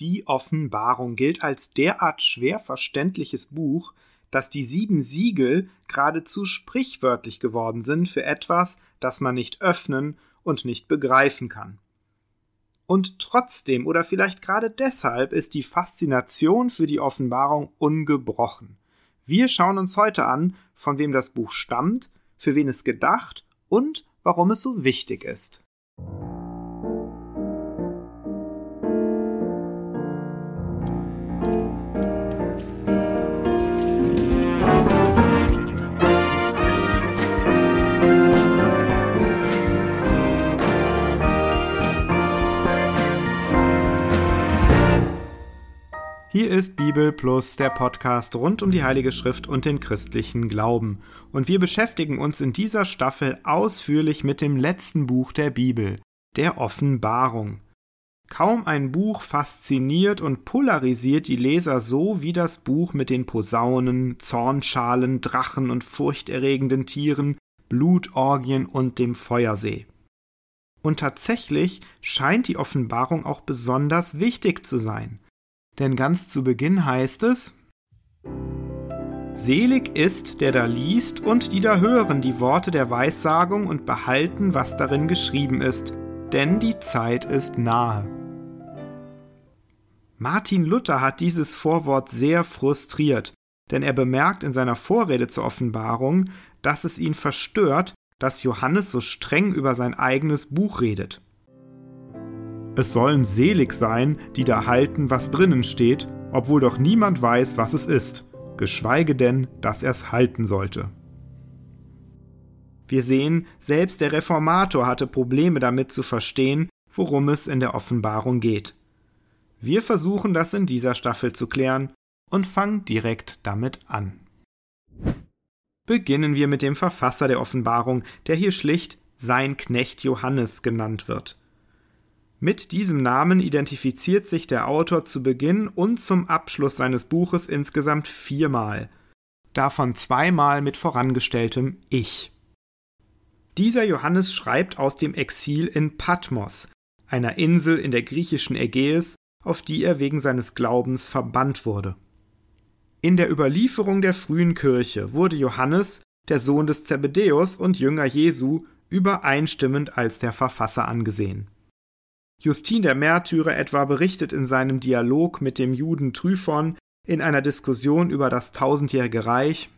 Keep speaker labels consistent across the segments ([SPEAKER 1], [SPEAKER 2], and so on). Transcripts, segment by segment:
[SPEAKER 1] Die Offenbarung gilt als derart schwer verständliches Buch, dass die sieben Siegel geradezu sprichwörtlich geworden sind für etwas, das man nicht öffnen und nicht begreifen kann. Und trotzdem oder vielleicht gerade deshalb ist die Faszination für die Offenbarung ungebrochen. Wir schauen uns heute an, von wem das Buch stammt, für wen es gedacht und warum es so wichtig ist. Ist Bibel Plus, der Podcast rund um die Heilige Schrift und den christlichen Glauben. Und wir beschäftigen uns in dieser Staffel ausführlich mit dem letzten Buch der Bibel, der Offenbarung. Kaum ein Buch fasziniert und polarisiert die Leser so wie das Buch mit den Posaunen, Zornschalen, Drachen und furchterregenden Tieren, Blutorgien und dem Feuersee. Und tatsächlich scheint die Offenbarung auch besonders wichtig zu sein denn ganz zu Beginn heißt es, Selig ist, der da liest und die da hören die Worte der Weissagung und behalten, was darin geschrieben ist, denn die Zeit ist nahe. Martin Luther hat dieses Vorwort sehr frustriert, denn er bemerkt in seiner Vorrede zur Offenbarung, dass es ihn verstört, dass Johannes so streng über sein eigenes Buch redet. Es sollen selig sein, die da halten, was drinnen steht, obwohl doch niemand weiß, was es ist, geschweige denn, dass er es halten sollte. Wir sehen, selbst der Reformator hatte Probleme damit zu verstehen, worum es in der Offenbarung geht. Wir versuchen das in dieser Staffel zu klären und fangen direkt damit an. Beginnen wir mit dem Verfasser der Offenbarung, der hier schlicht sein Knecht Johannes genannt wird. Mit diesem Namen identifiziert sich der Autor zu Beginn und zum Abschluss seines Buches insgesamt viermal, davon zweimal mit vorangestelltem Ich. Dieser Johannes schreibt aus dem Exil in Patmos, einer Insel in der griechischen Ägäis, auf die er wegen seines Glaubens verbannt wurde. In der Überlieferung der frühen Kirche wurde Johannes, der Sohn des Zebedäus und Jünger Jesu, übereinstimmend als der Verfasser angesehen. Justin der Märtyrer etwa berichtet in seinem Dialog mit dem Juden Tryphon in einer Diskussion über das tausendjährige Reich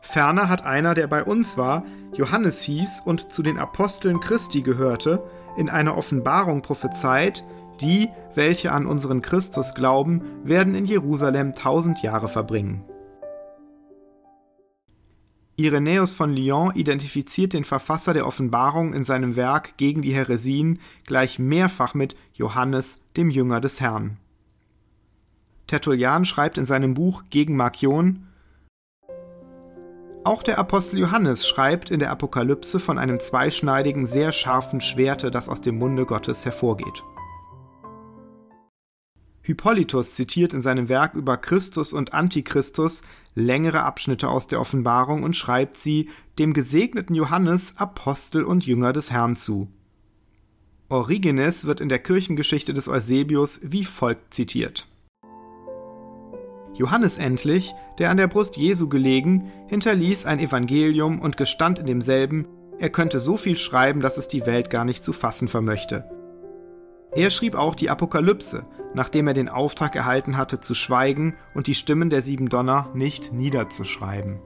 [SPEAKER 1] Ferner hat einer, der bei uns war, Johannes hieß und zu den Aposteln Christi gehörte, in einer Offenbarung prophezeit, die, welche an unseren Christus glauben, werden in Jerusalem tausend Jahre verbringen. Irenäus von Lyon identifiziert den Verfasser der Offenbarung in seinem Werk gegen die Häresien gleich mehrfach mit Johannes, dem Jünger des Herrn. Tertullian schreibt in seinem Buch Gegen Markion Auch der Apostel Johannes schreibt in der Apokalypse von einem zweischneidigen, sehr scharfen Schwerte, das aus dem Munde Gottes hervorgeht. Hippolytus zitiert in seinem Werk über Christus und Antichristus längere Abschnitte aus der Offenbarung und schreibt sie dem gesegneten Johannes, Apostel und Jünger des Herrn zu. Origenes wird in der Kirchengeschichte des Eusebius wie folgt zitiert. Johannes endlich, der an der Brust Jesu gelegen, hinterließ ein Evangelium und gestand in demselben, er könnte so viel schreiben, dass es die Welt gar nicht zu fassen vermöchte. Er schrieb auch die Apokalypse, nachdem er den Auftrag erhalten hatte, zu schweigen und die Stimmen der sieben Donner nicht niederzuschreiben.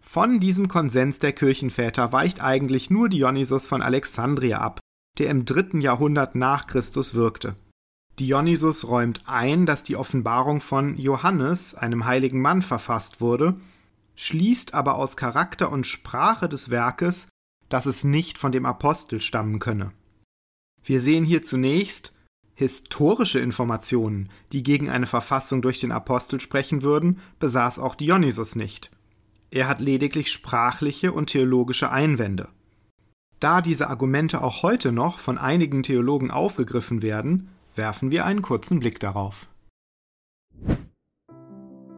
[SPEAKER 1] Von diesem Konsens der Kirchenväter weicht eigentlich nur Dionysos von Alexandria ab, der im dritten Jahrhundert nach Christus wirkte. Dionysos räumt ein, dass die Offenbarung von Johannes, einem heiligen Mann, verfasst wurde, schließt aber aus Charakter und Sprache des Werkes, dass es nicht von dem Apostel stammen könne. Wir sehen hier zunächst historische Informationen, die gegen eine Verfassung durch den Apostel sprechen würden, besaß auch Dionysos nicht. Er hat lediglich sprachliche und theologische Einwände. Da diese Argumente auch heute noch von einigen Theologen aufgegriffen werden, werfen wir einen kurzen Blick darauf.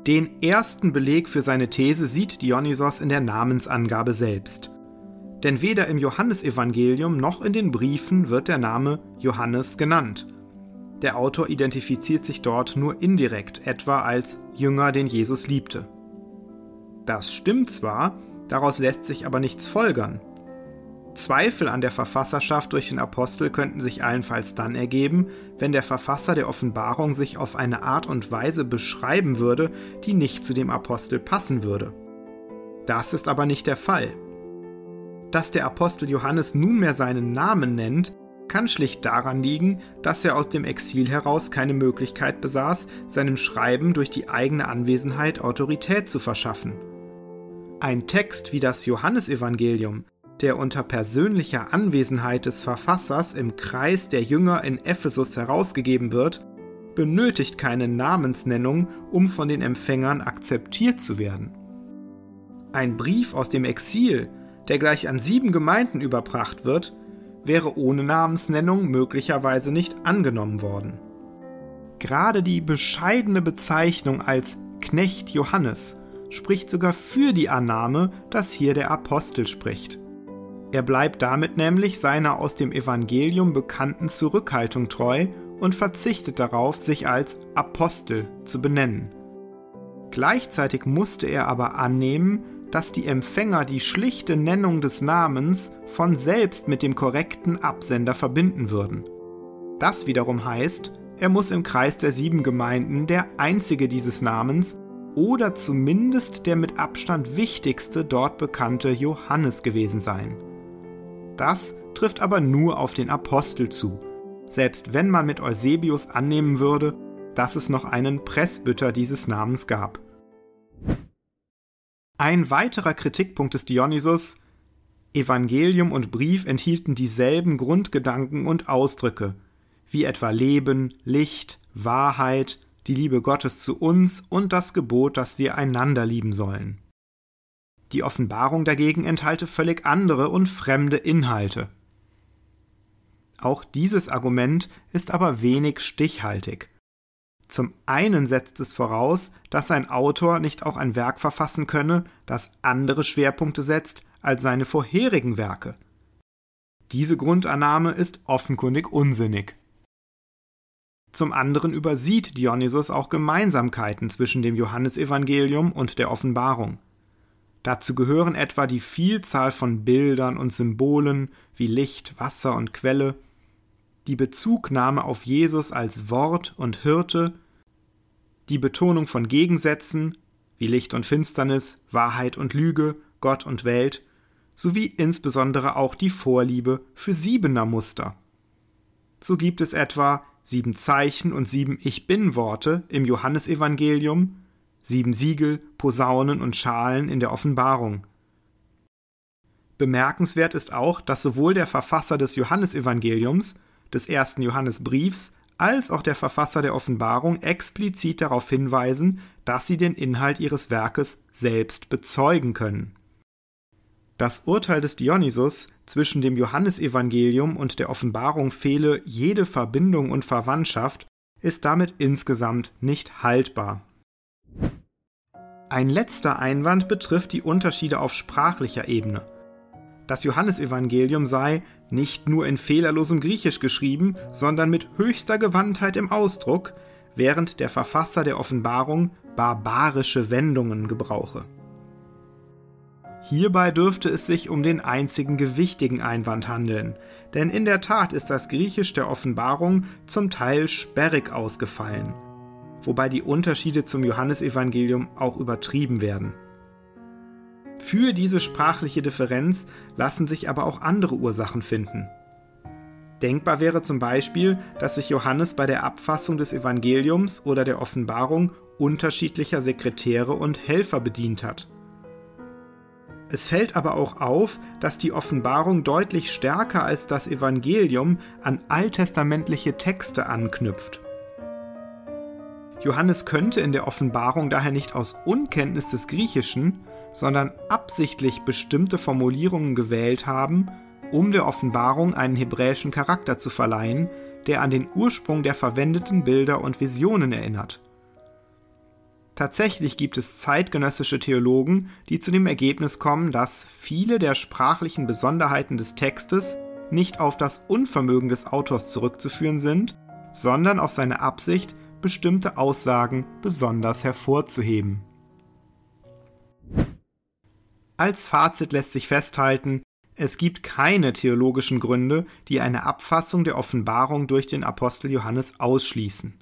[SPEAKER 1] Den ersten Beleg für seine These sieht Dionysos in der Namensangabe selbst. Denn weder im Johannesevangelium noch in den Briefen wird der Name Johannes genannt. Der Autor identifiziert sich dort nur indirekt, etwa als Jünger, den Jesus liebte. Das stimmt zwar, daraus lässt sich aber nichts folgern. Zweifel an der Verfasserschaft durch den Apostel könnten sich allenfalls dann ergeben, wenn der Verfasser der Offenbarung sich auf eine Art und Weise beschreiben würde, die nicht zu dem Apostel passen würde. Das ist aber nicht der Fall. Dass der Apostel Johannes nunmehr seinen Namen nennt, kann schlicht daran liegen, dass er aus dem Exil heraus keine Möglichkeit besaß, seinem Schreiben durch die eigene Anwesenheit Autorität zu verschaffen. Ein Text wie das Johannesevangelium der unter persönlicher Anwesenheit des Verfassers im Kreis der Jünger in Ephesus herausgegeben wird, benötigt keine Namensnennung, um von den Empfängern akzeptiert zu werden. Ein Brief aus dem Exil, der gleich an sieben Gemeinden überbracht wird, wäre ohne Namensnennung möglicherweise nicht angenommen worden. Gerade die bescheidene Bezeichnung als Knecht Johannes spricht sogar für die Annahme, dass hier der Apostel spricht. Er bleibt damit nämlich seiner aus dem Evangelium bekannten Zurückhaltung treu und verzichtet darauf, sich als Apostel zu benennen. Gleichzeitig musste er aber annehmen, dass die Empfänger die schlichte Nennung des Namens von selbst mit dem korrekten Absender verbinden würden. Das wiederum heißt, er muss im Kreis der sieben Gemeinden der einzige dieses Namens oder zumindest der mit Abstand wichtigste dort bekannte Johannes gewesen sein. Das trifft aber nur auf den Apostel zu, selbst wenn man mit Eusebius annehmen würde, dass es noch einen Presbyter dieses Namens gab. Ein weiterer Kritikpunkt des Dionysus Evangelium und Brief enthielten dieselben Grundgedanken und Ausdrücke, wie etwa Leben, Licht, Wahrheit, die Liebe Gottes zu uns und das Gebot, dass wir einander lieben sollen. Die Offenbarung dagegen enthalte völlig andere und fremde Inhalte. Auch dieses Argument ist aber wenig stichhaltig. Zum einen setzt es voraus, dass ein Autor nicht auch ein Werk verfassen könne, das andere Schwerpunkte setzt als seine vorherigen Werke. Diese Grundannahme ist offenkundig unsinnig. Zum anderen übersieht Dionysus auch Gemeinsamkeiten zwischen dem Johannesevangelium und der Offenbarung. Dazu gehören etwa die Vielzahl von Bildern und Symbolen wie Licht, Wasser und Quelle, die Bezugnahme auf Jesus als Wort und Hirte, die Betonung von Gegensätzen wie Licht und Finsternis, Wahrheit und Lüge, Gott und Welt, sowie insbesondere auch die Vorliebe für siebener Muster. So gibt es etwa sieben Zeichen und sieben Ich bin Worte im Johannesevangelium, sieben Siegel, Posaunen und Schalen in der Offenbarung. Bemerkenswert ist auch, dass sowohl der Verfasser des Johannesevangeliums, des ersten Johannesbriefs, als auch der Verfasser der Offenbarung explizit darauf hinweisen, dass sie den Inhalt ihres Werkes selbst bezeugen können. Das Urteil des Dionysus zwischen dem Johannesevangelium und der Offenbarung fehle jede Verbindung und Verwandtschaft ist damit insgesamt nicht haltbar. Ein letzter Einwand betrifft die Unterschiede auf sprachlicher Ebene. Das Johannesevangelium sei nicht nur in fehlerlosem Griechisch geschrieben, sondern mit höchster Gewandtheit im Ausdruck, während der Verfasser der Offenbarung barbarische Wendungen gebrauche. Hierbei dürfte es sich um den einzigen gewichtigen Einwand handeln, denn in der Tat ist das Griechisch der Offenbarung zum Teil sperrig ausgefallen wobei die Unterschiede zum Johannesevangelium auch übertrieben werden. Für diese sprachliche Differenz lassen sich aber auch andere Ursachen finden. Denkbar wäre zum Beispiel, dass sich Johannes bei der Abfassung des Evangeliums oder der Offenbarung unterschiedlicher Sekretäre und Helfer bedient hat. Es fällt aber auch auf, dass die Offenbarung deutlich stärker als das Evangelium an alttestamentliche Texte anknüpft. Johannes könnte in der Offenbarung daher nicht aus Unkenntnis des Griechischen, sondern absichtlich bestimmte Formulierungen gewählt haben, um der Offenbarung einen hebräischen Charakter zu verleihen, der an den Ursprung der verwendeten Bilder und Visionen erinnert. Tatsächlich gibt es zeitgenössische Theologen, die zu dem Ergebnis kommen, dass viele der sprachlichen Besonderheiten des Textes nicht auf das Unvermögen des Autors zurückzuführen sind, sondern auf seine Absicht, bestimmte Aussagen besonders hervorzuheben. Als Fazit lässt sich festhalten, es gibt keine theologischen Gründe, die eine Abfassung der Offenbarung durch den Apostel Johannes ausschließen.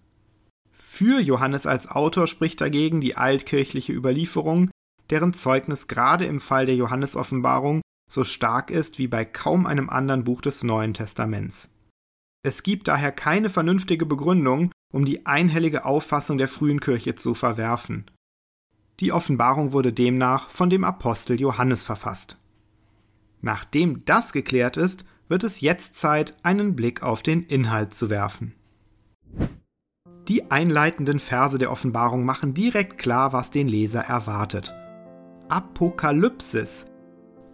[SPEAKER 1] Für Johannes als Autor spricht dagegen die altkirchliche Überlieferung, deren Zeugnis gerade im Fall der Johannesoffenbarung so stark ist wie bei kaum einem anderen Buch des Neuen Testaments. Es gibt daher keine vernünftige Begründung, um die einhellige Auffassung der frühen Kirche zu verwerfen. Die Offenbarung wurde demnach von dem Apostel Johannes verfasst. Nachdem das geklärt ist, wird es jetzt Zeit, einen Blick auf den Inhalt zu werfen. Die einleitenden Verse der Offenbarung machen direkt klar, was den Leser erwartet. Apokalypsis,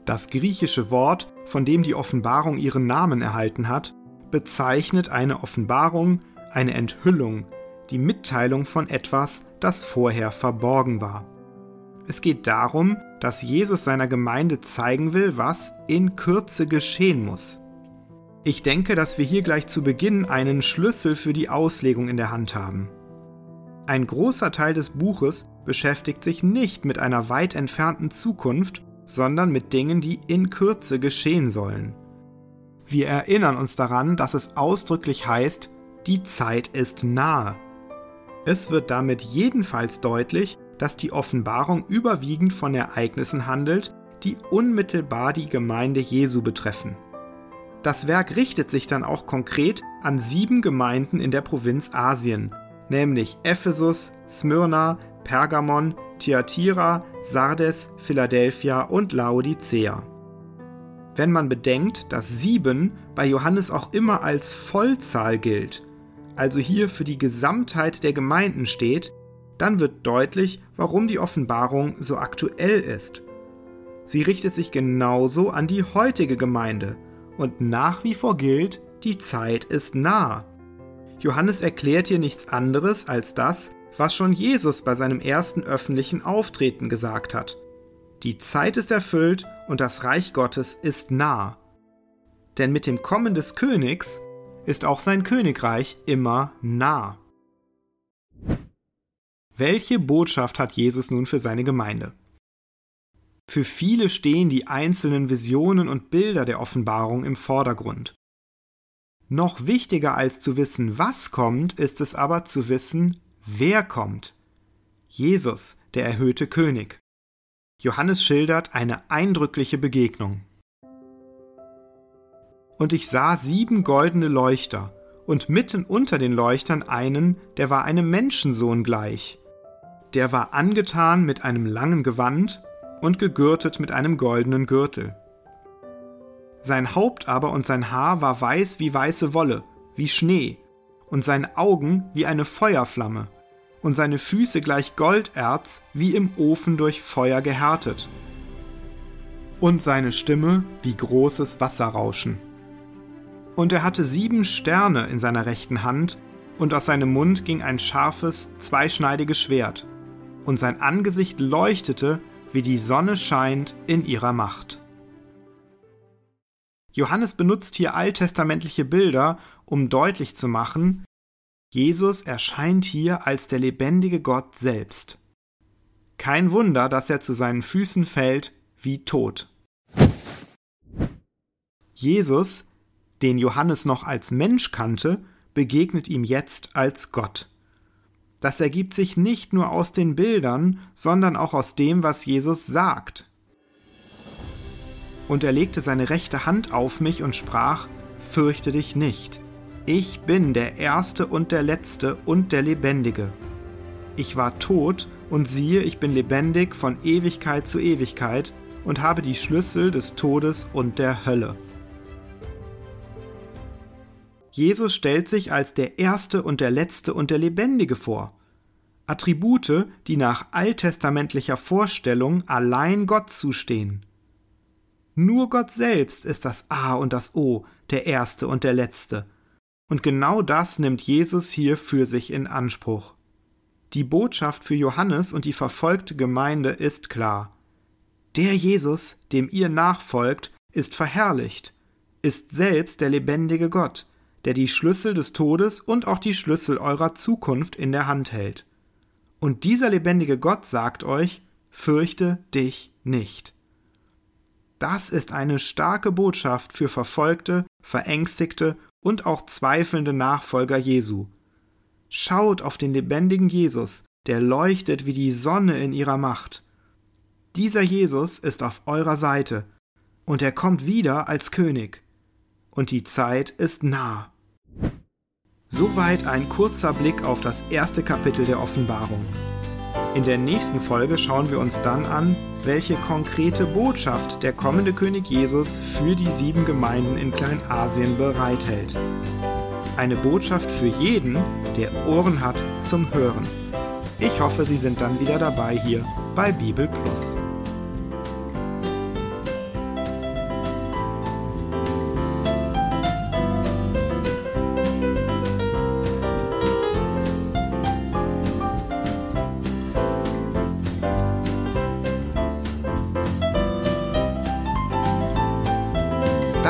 [SPEAKER 1] das griechische Wort, von dem die Offenbarung ihren Namen erhalten hat, bezeichnet eine Offenbarung, eine Enthüllung, die Mitteilung von etwas, das vorher verborgen war. Es geht darum, dass Jesus seiner Gemeinde zeigen will, was in Kürze geschehen muss. Ich denke, dass wir hier gleich zu Beginn einen Schlüssel für die Auslegung in der Hand haben. Ein großer Teil des Buches beschäftigt sich nicht mit einer weit entfernten Zukunft, sondern mit Dingen, die in Kürze geschehen sollen. Wir erinnern uns daran, dass es ausdrücklich heißt, die Zeit ist nahe. Es wird damit jedenfalls deutlich, dass die Offenbarung überwiegend von Ereignissen handelt, die unmittelbar die Gemeinde Jesu betreffen. Das Werk richtet sich dann auch konkret an sieben Gemeinden in der Provinz Asien, nämlich Ephesus, Smyrna, Pergamon, Thyatira, Sardes, Philadelphia und Laodicea. Wenn man bedenkt, dass sieben bei Johannes auch immer als Vollzahl gilt, also hier für die Gesamtheit der Gemeinden steht, dann wird deutlich, warum die Offenbarung so aktuell ist. Sie richtet sich genauso an die heutige Gemeinde, und nach wie vor gilt, die Zeit ist nah. Johannes erklärt hier nichts anderes als das, was schon Jesus bei seinem ersten öffentlichen Auftreten gesagt hat. Die Zeit ist erfüllt und das Reich Gottes ist nah. Denn mit dem Kommen des Königs ist auch sein Königreich immer nah. Welche Botschaft hat Jesus nun für seine Gemeinde? Für viele stehen die einzelnen Visionen und Bilder der Offenbarung im Vordergrund. Noch wichtiger als zu wissen, was kommt, ist es aber zu wissen, wer kommt. Jesus, der erhöhte König. Johannes schildert eine eindrückliche Begegnung. Und ich sah sieben goldene Leuchter, und mitten unter den Leuchtern einen, der war einem Menschensohn gleich. Der war angetan mit einem langen Gewand und gegürtet mit einem goldenen Gürtel. Sein Haupt aber und sein Haar war weiß wie weiße Wolle, wie Schnee, und seine Augen wie eine Feuerflamme, und seine Füße gleich Golderz, wie im Ofen durch Feuer gehärtet. Und seine Stimme wie großes Wasserrauschen. Und er hatte sieben Sterne in seiner rechten Hand, und aus seinem Mund ging ein scharfes, zweischneidiges Schwert, und sein Angesicht leuchtete wie die Sonne scheint in ihrer Macht. Johannes benutzt hier alttestamentliche Bilder, um deutlich zu machen, Jesus erscheint hier als der lebendige Gott selbst. Kein Wunder, dass er zu seinen Füßen fällt wie tot. Jesus, den Johannes noch als Mensch kannte, begegnet ihm jetzt als Gott. Das ergibt sich nicht nur aus den Bildern, sondern auch aus dem, was Jesus sagt. Und er legte seine rechte Hand auf mich und sprach, Fürchte dich nicht, ich bin der Erste und der Letzte und der Lebendige. Ich war tot, und siehe, ich bin lebendig von Ewigkeit zu Ewigkeit und habe die Schlüssel des Todes und der Hölle. Jesus stellt sich als der Erste und der Letzte und der Lebendige vor. Attribute, die nach alttestamentlicher Vorstellung allein Gott zustehen. Nur Gott selbst ist das A und das O, der Erste und der Letzte. Und genau das nimmt Jesus hier für sich in Anspruch. Die Botschaft für Johannes und die verfolgte Gemeinde ist klar. Der Jesus, dem ihr nachfolgt, ist verherrlicht, ist selbst der lebendige Gott, der die Schlüssel des Todes und auch die Schlüssel eurer Zukunft in der Hand hält. Und dieser lebendige Gott sagt euch, fürchte dich nicht. Das ist eine starke Botschaft für verfolgte, verängstigte und auch zweifelnde Nachfolger Jesu. Schaut auf den lebendigen Jesus, der leuchtet wie die Sonne in ihrer Macht. Dieser Jesus ist auf eurer Seite, und er kommt wieder als König. Und die Zeit ist nah. Soweit ein kurzer Blick auf das erste Kapitel der Offenbarung. In der nächsten Folge schauen wir uns dann an, welche konkrete Botschaft der kommende König Jesus für die sieben Gemeinden in Kleinasien bereithält. Eine Botschaft für jeden, der Ohren hat zum Hören. Ich hoffe, Sie sind dann wieder dabei hier bei Bibel Plus.